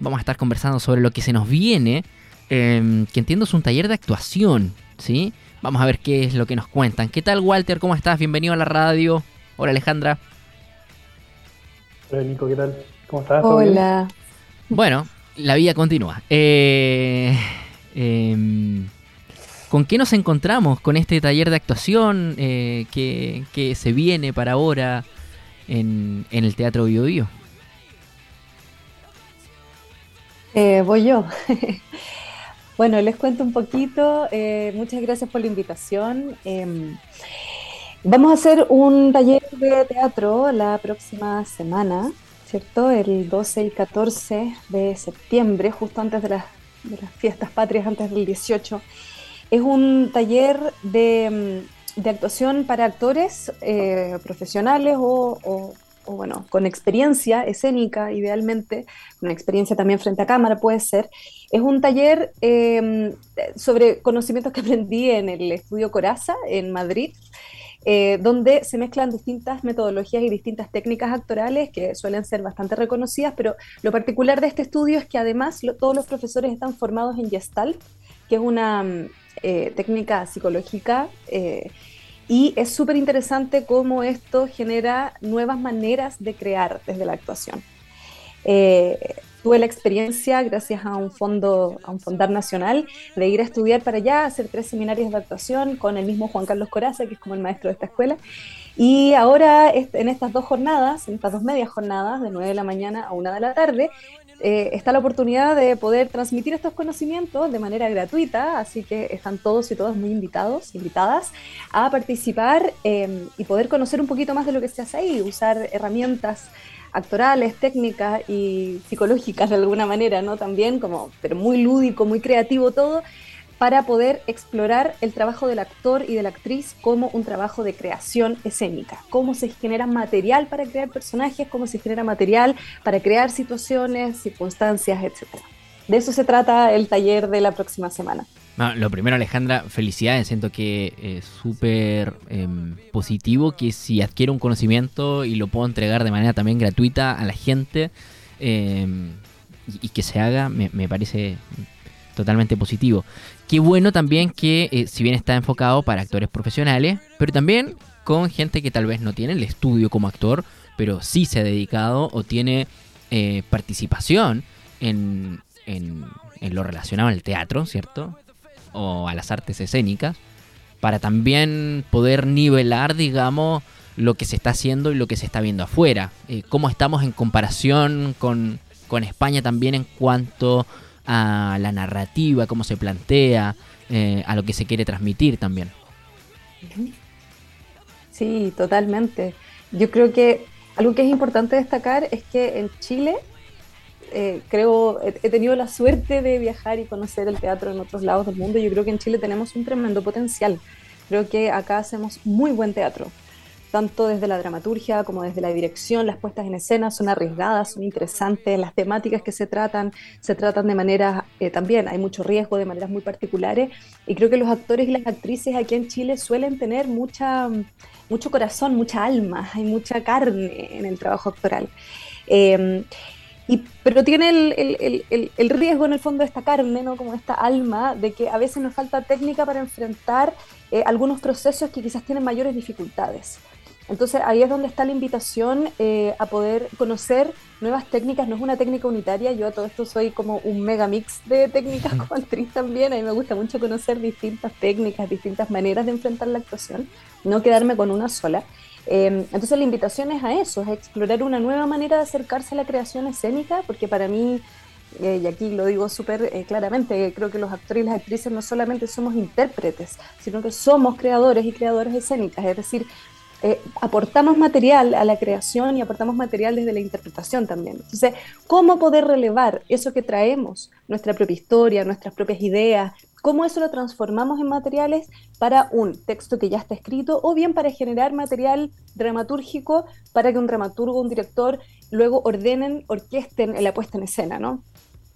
vamos a estar conversando sobre lo que se nos viene, em, que entiendo es un taller de actuación, ¿sí? Vamos a ver qué es lo que nos cuentan. ¿Qué tal, Walter? ¿Cómo estás? Bienvenido a la radio. Hola, Alejandra. Hola, Nico, ¿qué tal? ¿Cómo estás? Hola. Bueno, la vida continúa. Eh, em, ¿Con qué nos encontramos con este taller de actuación eh, que, se viene para ahora en, el Teatro Bio, Bio? Eh, voy yo. Bueno, les cuento un poquito. Eh, muchas gracias por la invitación. Em, vamos a hacer un taller de teatro la próxima semana, ¿cierto? El 12 y 14 de septiembre, justo antes de las, fiestas patrias, antes del 18. Es un taller de, em, actuación para actores eh, profesionales o o bueno, con experiencia escénica, idealmente, con experiencia también frente a cámara puede ser, es un taller em, sobre conocimientos que aprendí en el estudio Coraza en Madrid, eh, donde se mezclan distintas metodologías y distintas técnicas actorales que suelen ser bastante reconocidas, pero lo particular de este estudio es que además todos los profesores están formados en Gestalt, que es una mm, eh, técnica psicológica eh, y es súper interesante cómo esto genera nuevas maneras de crear desde la actuación. Eh, tuve la experiencia, gracias a un fondo, a un fondar nacional, de ir a estudiar para allá, hacer tres seminarios de actuación con el mismo Juan Carlos Coraza, que es como el maestro de esta escuela. Y ahora, en estas dos jornadas, en estas dos medias jornadas, de 9 de la mañana a 1 de la tarde, eh, está la oportunidad de poder transmitir estos conocimientos de manera gratuita, así que están todos y todas muy invitados, invitadas a participar em, y poder conocer un poquito más de lo que se hace ahí, usar herramientas actorales, técnicas y psicológicas de alguna manera, ¿no? También como, pero muy lúdico, muy creativo todo, para poder explorar el trabajo del actor y de la actriz como un trabajo de creación escénica, cómo se genera material para crear personajes, cómo se genera material para crear situaciones, circunstancias, etc. De eso se trata el taller de la próxima semana. lo primero, Alejandra, felicidades. Siento que es súper em, positivo que si adquiero un conocimiento y lo puedo entregar de manera también gratuita a la gente em, y, que se haga, me, me parece totalmente positivo. Qué bueno también que, eh, si bien está enfocado para actores profesionales, pero también con gente que tal vez no tiene el estudio como actor, pero sí se ha dedicado o tiene eh, participación en, en, lo relacionado al teatro, ¿cierto? O a las artes escénicas, para también poder nivelar, digamos, lo que se está haciendo y lo que se está viendo afuera. Eh, cómo estamos en comparación con, con España también en cuanto a la narrativa, cómo se plantea, eh, a lo que se quiere transmitir también. Sí, totalmente. Yo creo que algo que es importante destacar es que en Chile, eh, creo, he, tenido la suerte de viajar y conocer el teatro en otros lados del mundo. Yo creo que en Chile tenemos un tremendo potencial. Creo que acá hacemos muy buen teatro tanto desde la dramaturgia como desde la dirección, las puestas en escena son arriesgadas, son interesantes, las temáticas que se tratan se tratan de manera, eh, también hay mucho riesgo, de maneras muy particulares, y creo que los actores y las actrices aquí en Chile suelen tener mucha, mucho corazón, mucha alma, hay mucha carne en el trabajo actoral. Em, y, pero tiene el, el, el, riesgo en el fondo de esta carne, ¿no? como esta alma, de que a veces nos falta técnica para enfrentar eh, algunos procesos que quizás tienen mayores dificultades. Entonces ahí es donde está la invitación eh, a poder conocer nuevas técnicas. No es una técnica unitaria, yo a todo esto soy como un mega mix de técnicas como actriz también. A mí me gusta mucho conocer distintas técnicas, distintas maneras de enfrentar la actuación, no quedarme con una sola. Em, entonces la invitación es a eso, es a explorar una nueva manera de acercarse a la creación escénica, porque para mí eh, y aquí lo digo súper eh, claramente, creo que los actores y las actrices no solamente somos intérpretes, sino que somos creadores y creadoras escénicas, es decir, eh, aportamos material a la creación y aportamos material desde la interpretación también. Entonces, ¿cómo poder relevar eso que traemos, nuestra propia historia, nuestras propias ideas? ¿Cómo eso lo transformamos en materiales para un texto que ya está escrito o bien para generar material dramatúrgico para que un dramaturgo un director luego ordenen, orquesten la puesta en escena, ¿no?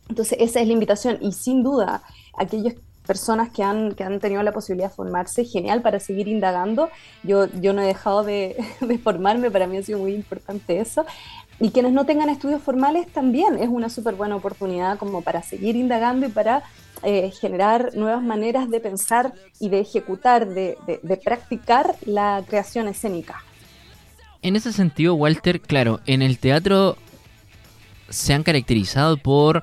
Entonces, esa es la invitación y sin duda aquellos personas que han, que han tenido la posibilidad de formarse, genial para seguir indagando. Yo, yo no he dejado de, formarme, para mí ha sido muy importante eso. y quienes no tengan estudios formales también es una súper buena oportunidad como para seguir indagando y para eh, generar nuevas maneras de pensar y de ejecutar, de, de practicar la creación escénica. En ese sentido, Walter, claro, en el teatro se han caracterizado por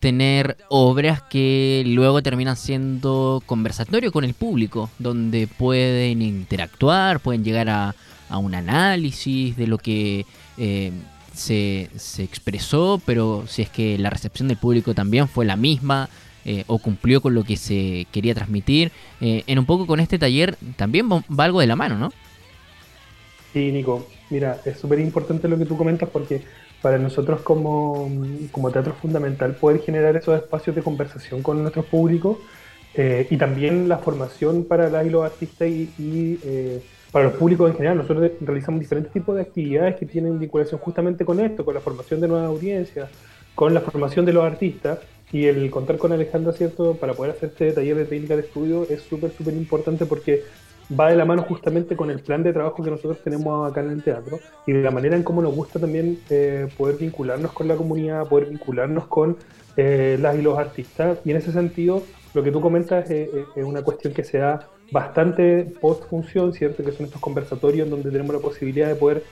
tener obras que luego terminan siendo conversatorio con el público, donde pueden interactuar, pueden llegar a, un análisis de lo que eh, se, expresó, pero si es que la recepción del público también fue la misma eh, o cumplió con lo que se quería transmitir. Eh, en un poco con este taller también va algo de la mano, ¿no? Sí, Nico. Mira, es súper importante lo que tú comentas porque para nosotros como, teatro es fundamental poder generar esos espacios de conversación con nuestro público eh, y también la formación para las y los artistas y, eh, para los públicos en general. Nosotros realizamos diferentes tipos de actividades que tienen vinculación justamente con esto, con la formación de nuevas audiencias, con la formación de los artistas y el contar con Alejandra, ¿cierto? Para poder hacer este taller de técnica de estudio es súper, súper importante porque va de la mano justamente con el plan de trabajo que nosotros tenemos acá en el teatro y de la manera en cómo nos gusta también eh, poder vincularnos con la comunidad, poder vincularnos con eh, las y los artistas. Y en ese sentido, lo que tú comentas es, una cuestión que se da bastante post-función, ¿cierto? Que son estos conversatorios donde tenemos la posibilidad de poder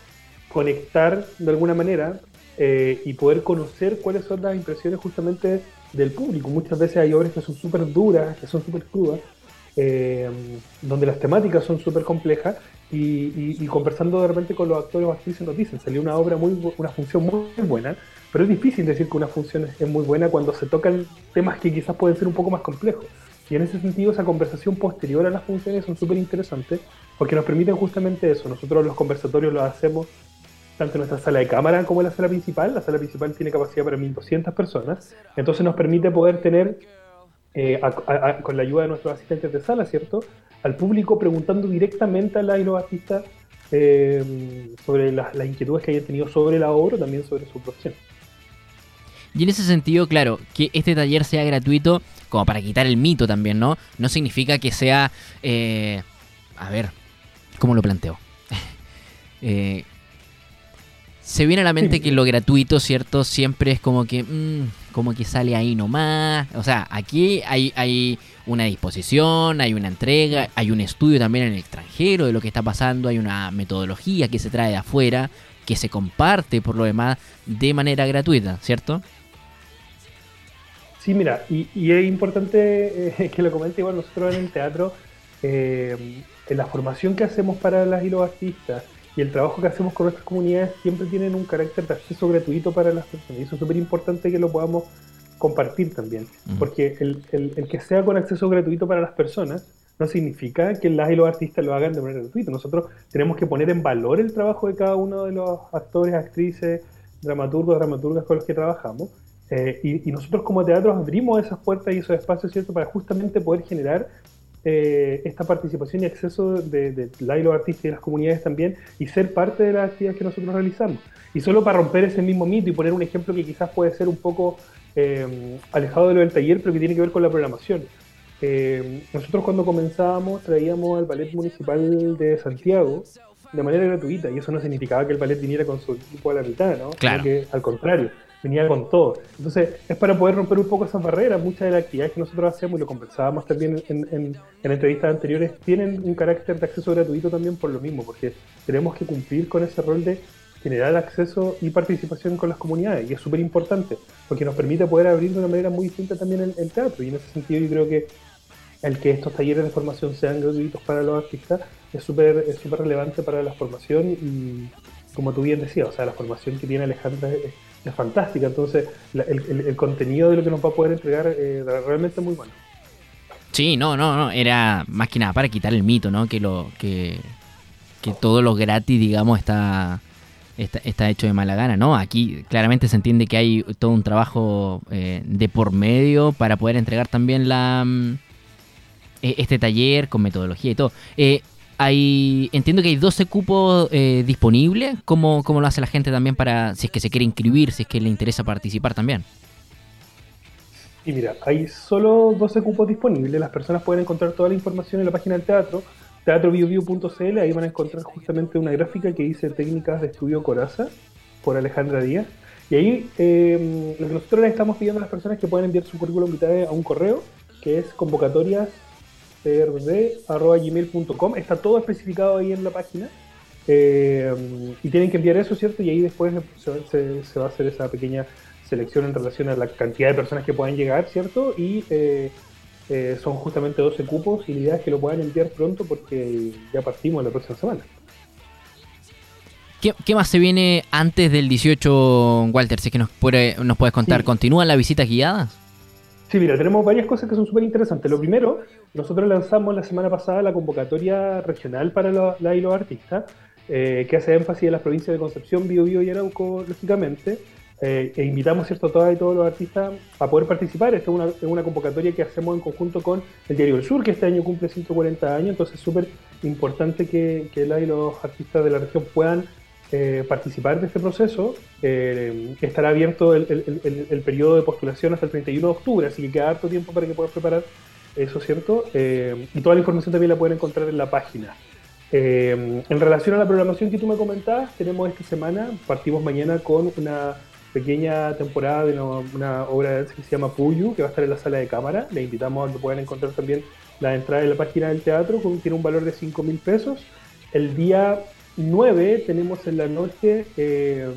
conectar de alguna manera eh, y poder conocer cuáles son las impresiones justamente del público. Muchas veces hay obras que son súper duras, que son súper crudas, eh, donde las temáticas son súper complejas y, conversando de repente con los actores o actrices nos dicen, salió una obra, muy una función muy, buena, pero es difícil decir que una función es, muy buena cuando se tocan temas que quizás pueden ser un poco más complejos. Y en ese sentido, esa conversación posterior a las funciones son súper interesantes porque nos permiten justamente eso. Nosotros los conversatorios los hacemos tanto en nuestra sala de cámara como en la sala principal. La sala principal tiene capacidad para 1.200 personas. Entonces nos permite poder tener eh, con la ayuda de nuestros asistentes de sala, ¿cierto? Al público preguntando directamente a la y los artistas eh, sobre las, inquietudes que hayan tenido sobre la obra, también sobre su profesión. Y en ese sentido, claro, que este taller sea gratuito, como para quitar el mito también, ¿no? No significa que sea... Eh, a ver, ¿cómo lo planteo? eh, se viene a la mente que lo gratuito, ¿cierto? Siempre es como que, mm, como que sale ahí nomás. O sea, aquí hay, hay una disposición, hay una entrega, hay un estudio también en el extranjero de lo que está pasando, hay una metodología que se trae de afuera, que se comparte por lo demás de manera gratuita, ¿cierto? Sí, mira, y, es importante eh, que lo comente igual nosotros en el teatro, eh, en la formación que hacemos para las y los artistas, y el trabajo que hacemos con nuestras comunidades siempre tienen un carácter de acceso gratuito para las personas. Y eso es súper importante que lo podamos compartir también. Porque el, el, que sea con acceso gratuito para las personas no significa que las y los artistas lo hagan de manera gratuita. Nosotros tenemos que poner en valor el trabajo de cada uno de los actores, actrices, dramaturgos, dramaturgas con los que trabajamos. Eh, y, y, nosotros como teatro abrimos esas puertas y esos espacios, ¿cierto?, para justamente poder generar eh, esta participación y acceso de, de la y los artistas y las comunidades también y ser parte de las actividades que nosotros realizamos. Y solo para romper ese mismo mito y poner un ejemplo que quizás puede ser un poco eh, alejado de lo del taller, pero que tiene que ver con la programación. Eh, nosotros cuando comenzábamos traíamos al Ballet Municipal de Santiago de manera gratuita y eso no significaba que el ballet viniera con su equipo a la mitad, ¿no? Claro. que al contrario, venía con todo. Entonces, es para poder romper un poco esas barreras. Muchas de las actividades que nosotros hacemos, y lo conversábamos también en, en, entrevistas anteriores, tienen un carácter de acceso gratuito también por lo mismo, porque tenemos que cumplir con ese rol de generar acceso y participación con las comunidades. Y es súper importante, porque nos permite poder abrir de una manera muy distinta también el, teatro. Y en ese sentido yo creo que el que estos talleres de formación sean gratuitos para los artistas es súper es súper relevante para la formación y como tú bien decías, o sea, la formación que tiene Alejandra es, es fantástica. Entonces, el, contenido de lo que nos va a poder entregar eh, realmente es muy bueno. Sí, no, no, no, era más que nada para quitar el mito, ¿no? Que lo que, que todo lo gratis, digamos, está, está, hecho de mala gana, ¿no? Aquí claramente se entiende que hay todo un trabajo eh, de por medio para poder entregar también la mm, e, este taller con metodología y todo. Eh, hay, entiendo que hay 12 cupos eh, disponibles. ¿Cómo, ¿Cómo, lo hace la gente también para, si es que se quiere inscribir, si es que le interesa participar también? Y mira, hay solo 12 cupos disponibles. Las personas pueden encontrar toda la información en la página del teatro, teatrobioview.cl. Ahí van a encontrar justamente una gráfica que dice técnicas de estudio Coraza. por Alejandra Díaz. Y ahí eh, lo que nosotros le estamos pidiendo a las personas que pueden enviar su currículum vitae a un correo, que es convocatoriasprd.gmail.com. Está todo especificado ahí en la página. Eh, y tienen que enviar eso, ¿cierto? Y ahí después se, va a hacer esa pequeña selección en relación a la cantidad de personas que puedan llegar, ¿cierto? Y eh, son justamente 12 cupos y la idea es que lo puedan enviar pronto porque ya partimos la próxima semana. ¿Qué, más se viene antes del 18, Walter? Si es que nos, nos puedes contar, ¿continúan las visitas guiadas? Sí, mira, tenemos varias cosas que son súper interesantes. Lo primero, nosotros lanzamos la semana pasada la convocatoria regional para la y los artistas, eh, que hace énfasis en las provincias de Concepción, Biobío y Arauco, lógicamente. Eh, e invitamos ¿cierto? a todas y todos los artistas a poder participar. Esta es una, convocatoria que hacemos en conjunto con el Diario del Sur, que este año cumple 140 años, entonces es súper importante que, que la y los artistas de la región puedan eh, participar de este proceso, eh, estará abierto el, periodo de postulación hasta el 31 de octubre, así que queda harto tiempo para que puedan preparar eso, ¿cierto? Eh, y toda la información también la pueden encontrar en la página. en relación a la programación que tú me comentabas, tenemos esta semana, partimos mañana con una pequeña temporada de una, obra que se llama Puyu, que va a estar en la sala de cámara. Le invitamos a que puedan encontrar también la entrada en la página del teatro, que tiene un valor de 5 mil pesos. El día 9 tenemos en la noche eh,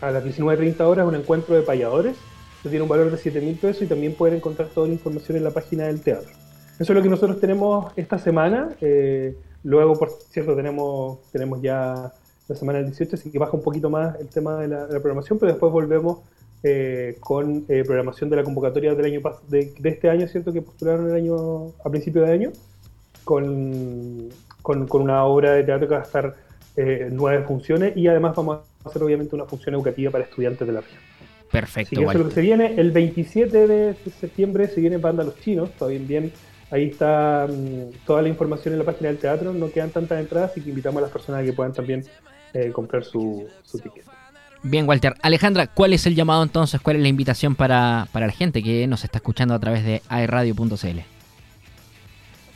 a las 19.30 horas un encuentro de payadores que tiene un valor de 7 mil pesos y también pueden encontrar toda la información en la página del teatro. Eso es lo que nosotros tenemos esta semana. Eh, luego, por cierto, tenemos, tenemos ya la semana del 18, así que baja un poquito más el tema de la, programación, pero después volvemos eh, con programación de la convocatoria del año de, de este año, ¿cierto? Que postularon el año a principio de año, con con, una obra de teatro que va a estar eh, nueve funciones y además vamos a hacer obviamente una función educativa para estudiantes de la región. Perfecto. eso es lo que se viene. El 27 de septiembre se viene Banda Los Chinos, todavía bien. Ahí está mm, toda la información en la página del teatro, no quedan tantas entradas, así que invitamos a las personas a que puedan también eh, comprar su, su ticket. Bien, Walter. Alejandra, ¿cuál es el llamado entonces? ¿Cuál es la invitación para, para la gente que nos está escuchando a través de airradio.cl?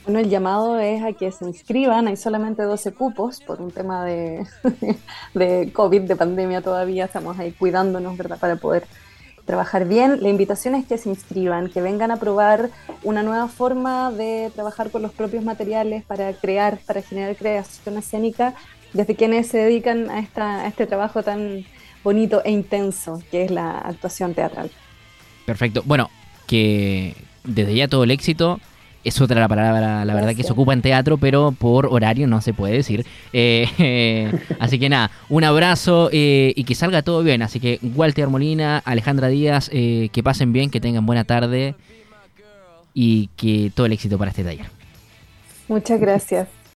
Bueno, el llamado es a que se inscriban, hay solamente 12 cupos por un tema de, de COVID, de pandemia todavía, estamos ahí cuidándonos, ¿verdad?, para poder trabajar bien. La invitación es que se inscriban, que vengan a probar una nueva forma de trabajar con los propios materiales para crear, para generar creación escénica, desde quienes se dedican a, esta, a este trabajo tan bonito e intenso que es la actuación teatral. Perfecto. Bueno, que desde ya todo el éxito es otra la palabra, la verdad, que se ocupa en teatro, pero por horario no se puede decir. Eh, así que nada, un abrazo eh, y que salga todo bien. Así que Walter Molina, Alejandra Díaz, eh, que pasen bien, que tengan buena tarde y que todo el éxito para este taller. Muchas gracias.